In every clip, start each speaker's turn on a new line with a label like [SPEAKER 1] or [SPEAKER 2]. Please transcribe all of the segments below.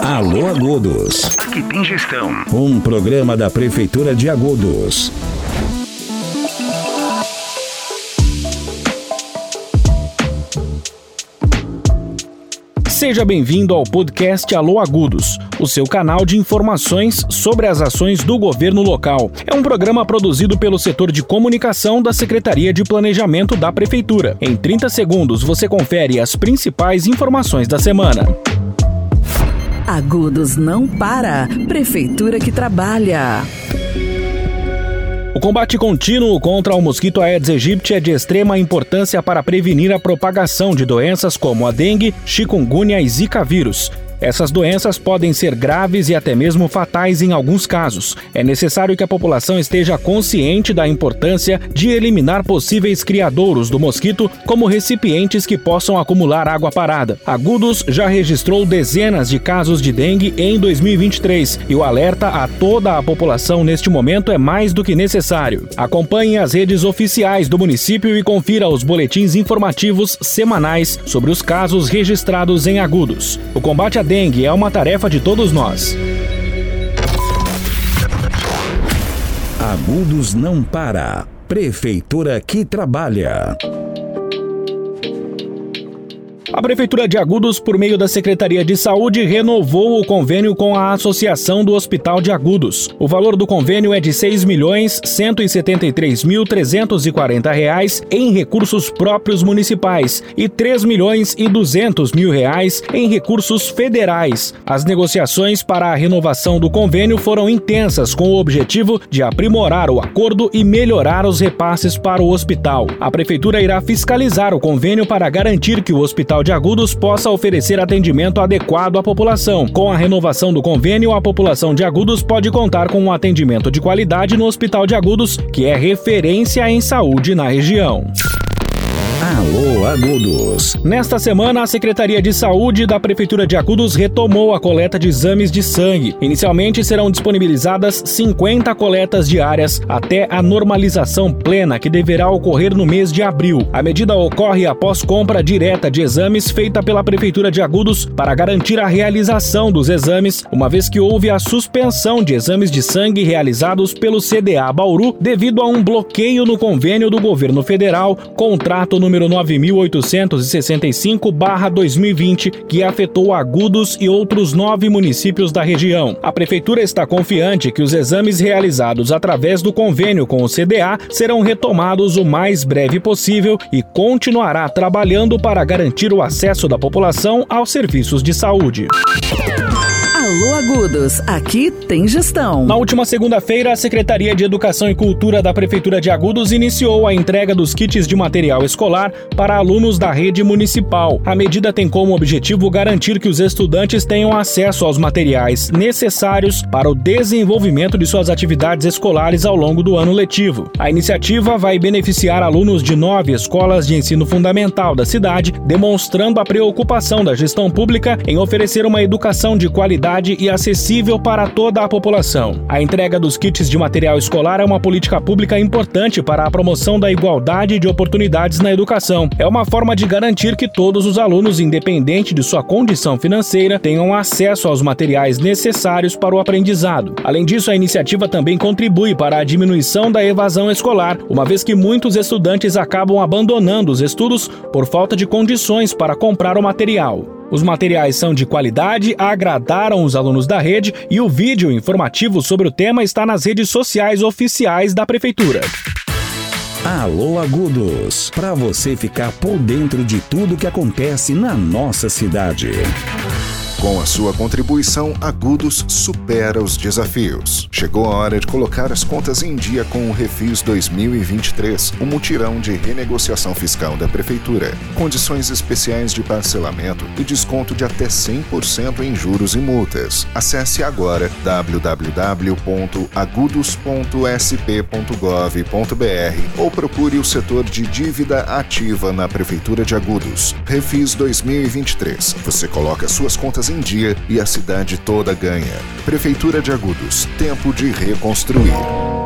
[SPEAKER 1] Alô Agudos.
[SPEAKER 2] Aqui tem gestão.
[SPEAKER 1] Um programa da Prefeitura de Agudos.
[SPEAKER 3] Seja bem-vindo ao podcast Alô Agudos, o seu canal de informações sobre as ações do governo local. É um programa produzido pelo setor de comunicação da Secretaria de Planejamento da Prefeitura. Em 30 segundos você confere as principais informações da semana.
[SPEAKER 4] Agudos não para. Prefeitura que trabalha.
[SPEAKER 3] O combate contínuo contra o mosquito Aedes aegypti é de extrema importância para prevenir a propagação de doenças como a dengue, chikungunya e zika vírus. Essas doenças podem ser graves e até mesmo fatais em alguns casos. É necessário que a população esteja consciente da importância de eliminar possíveis criadouros do mosquito, como recipientes que possam acumular água parada. Agudos já registrou dezenas de casos de dengue em 2023 e o alerta a toda a população neste momento é mais do que necessário. Acompanhe as redes oficiais do município e confira os boletins informativos semanais sobre os casos registrados em Agudos. O combate à dengue é uma tarefa de todos nós.
[SPEAKER 1] Agudos não para. Prefeitura que trabalha.
[SPEAKER 3] A Prefeitura de Agudos, por meio da Secretaria de Saúde, renovou o convênio com a Associação do Hospital de Agudos. O valor do convênio é de 6.173.340 reais em recursos próprios municipais e R$ 3 milhões e 200 mil reais em recursos federais. As negociações para a renovação do convênio foram intensas com o objetivo de aprimorar o acordo e melhorar os repasses para o hospital. A Prefeitura irá fiscalizar o convênio para garantir que o hospital Hospital de Agudos possa oferecer atendimento adequado à população. Com a renovação do convênio, a população de Agudos pode contar com um atendimento de qualidade no Hospital de Agudos, que é referência em saúde na região.
[SPEAKER 1] Alô Agudos.
[SPEAKER 3] Nesta semana, a Secretaria de Saúde da Prefeitura de Agudos retomou a coleta de exames de sangue. Inicialmente serão disponibilizadas 50 coletas diárias até a normalização plena, que deverá ocorrer no mês de abril. A medida ocorre após compra direta de exames feita pela Prefeitura de Agudos para garantir a realização dos exames, uma vez que houve a suspensão de exames de sangue realizados pelo CDA Bauru devido a um bloqueio no convênio do governo federal, contrato número número 9865-2020, que afetou Agudos e outros nove municípios da região. A Prefeitura está confiante que os exames realizados através do convênio com o CDA serão retomados o mais breve possível e continuará trabalhando para garantir o acesso da população aos serviços de saúde.
[SPEAKER 4] Alô Agudos, aqui tem gestão.
[SPEAKER 3] Na última segunda-feira, a Secretaria de Educação e Cultura da Prefeitura de Agudos iniciou a entrega dos kits de material escolar para alunos da rede municipal. A medida tem como objetivo garantir que os estudantes tenham acesso aos materiais necessários para o desenvolvimento de suas atividades escolares ao longo do ano letivo. A iniciativa vai beneficiar alunos de nove escolas de ensino fundamental da cidade, demonstrando a preocupação da gestão pública em oferecer uma educação de qualidade e acessível para toda a população. A entrega dos kits de material escolar é uma política pública importante para a promoção da igualdade de oportunidades na educação. É uma forma de garantir que todos os alunos, independente de sua condição financeira, tenham acesso aos materiais necessários para o aprendizado. Além disso, a iniciativa também contribui para a diminuição da evasão escolar, uma vez que muitos estudantes acabam abandonando os estudos por falta de condições para comprar o material. Os materiais são de qualidade, agradaram os alunos da rede e o vídeo informativo sobre o tema está nas redes sociais oficiais da Prefeitura.
[SPEAKER 1] Alô Agudos, para você ficar por dentro de tudo que acontece na nossa cidade.
[SPEAKER 5] Com a sua contribuição, Agudos supera os desafios. Chegou a hora de colocar as contas em dia com o Refis 2023, o um mutirão de renegociação fiscal da Prefeitura. Condições especiais de parcelamento e desconto de até 100% em juros e multas. Acesse agora www.agudos.sp.gov.br ou procure o setor de dívida ativa na Prefeitura de Agudos. Refis 2023. Você coloca suas contas em dia e a cidade toda ganha. Prefeitura de Agudos, tempo de reconstruir.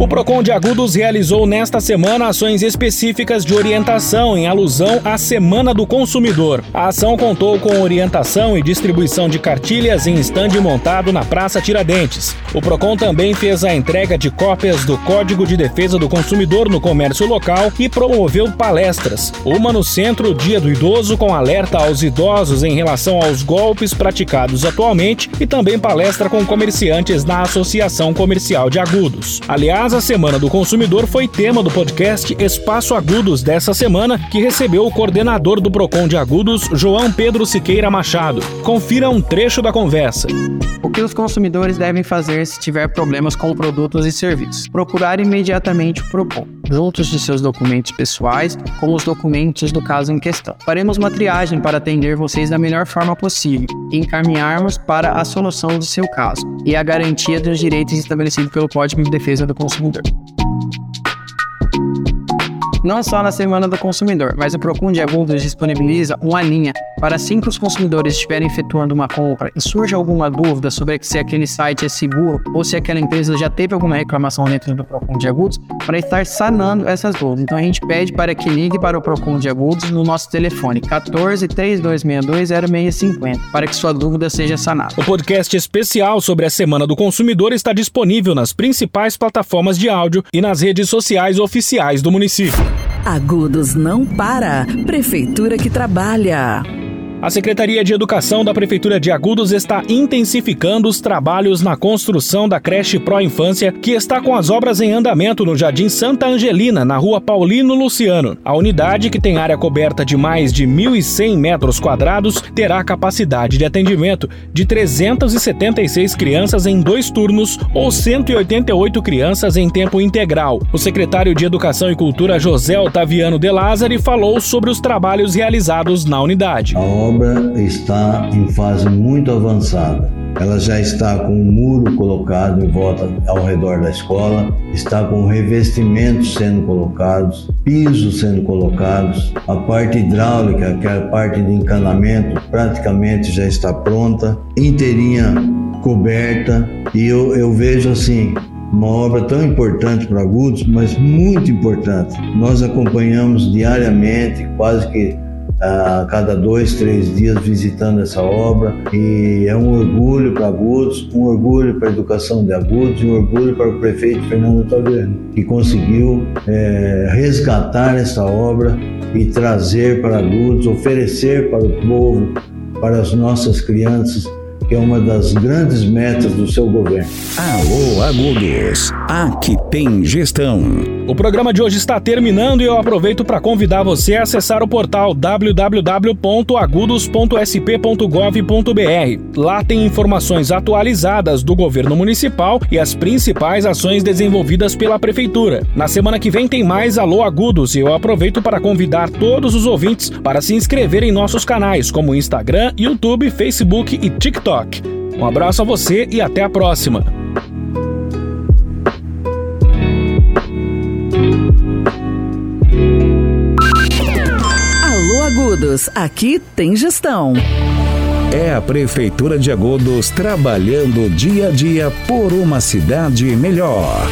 [SPEAKER 3] O Procon de Agudos realizou nesta semana ações específicas de orientação em alusão à Semana do Consumidor. A ação contou com orientação e distribuição de cartilhas em estande montado na Praça Tiradentes. O Procon também fez a entrega de cópias do Código de Defesa do Consumidor no comércio local e promoveu palestras. Uma no Centro Dia do Idoso com alerta aos idosos em relação aos golpes praticados atualmente e também palestra com comerciantes na Associação Comercial de Agudos. Aliás, mas a Semana do Consumidor foi tema do podcast Espaço Agudos dessa semana, que recebeu o coordenador do Procon de Agudos, João Pedro Siqueira Machado. Confira um trecho da conversa.
[SPEAKER 2] O que os consumidores devem fazer se tiver problemas com produtos e serviços? Procurar imediatamente o Procon, juntos de seus documentos pessoais com os documentos do caso em questão. Faremos uma triagem para atender vocês da melhor forma possível e encaminharmos para a solução do seu caso e a garantia dos direitos estabelecidos pelo Código de Defesa do Consumidor. Não só na Semana do Consumidor, mas o Procon de Agudos disponibiliza uma linha para assim que os consumidores estiverem efetuando uma compra e surge alguma dúvida sobre se aquele site é seguro ou se aquela empresa já teve alguma reclamação dentro do Procon de Agudos, para estar sanando essas dúvidas. Então a gente pede para que ligue para o Procon de Agudos no nosso telefone 14 3262 0650 para que sua dúvida seja sanada.
[SPEAKER 3] O podcast especial sobre a Semana do Consumidor está disponível nas principais plataformas de áudio e nas redes sociais oficiais do município.
[SPEAKER 4] Agudos não para. Prefeitura que trabalha.
[SPEAKER 3] A Secretaria de Educação da Prefeitura de Agudos está intensificando os trabalhos na construção da creche Pro Infância, que está com as obras em andamento no Jardim Santa Angelina, na rua Paulino Luciano. A unidade, que tem área coberta de mais de 1.100 metros quadrados, terá capacidade de atendimento de 376 crianças em dois turnos ou 188 crianças em tempo integral. O secretário de Educação e Cultura, José Otaviano De Lázari, falou sobre os trabalhos realizados na unidade
[SPEAKER 6] obra está em fase muito avançada. Ela já está com um muro colocado em volta ao redor da escola, está com revestimentos sendo colocados, pisos sendo colocados, a parte hidráulica, que é a parte de encanamento, praticamente já está pronta, inteirinha coberta. E eu, eu vejo assim, uma obra tão importante para Agudos, mas muito importante. Nós acompanhamos diariamente, quase que a cada dois, três dias visitando essa obra e é um orgulho para Agudos, um orgulho para a educação de Agudos e um orgulho para o prefeito Fernando Taverno, que conseguiu é, resgatar essa obra e trazer para Agudos, oferecer para o povo, para as nossas crianças, que é uma das grandes metas do seu governo.
[SPEAKER 1] Alô, Agudos, aqui tem gestão.
[SPEAKER 3] O programa de hoje está terminando e eu aproveito para convidar você a acessar o portal www.agudos.sp.gov.br. Lá tem informações atualizadas do governo municipal e as principais ações desenvolvidas pela prefeitura. Na semana que vem tem mais Alô Agudos e eu aproveito para convidar todos os ouvintes para se inscrever em nossos canais como Instagram, YouTube, Facebook e TikTok. Um abraço a você e até a próxima.
[SPEAKER 4] Agudos, aqui tem gestão.
[SPEAKER 1] É a Prefeitura de Agudos trabalhando dia a dia por uma cidade melhor.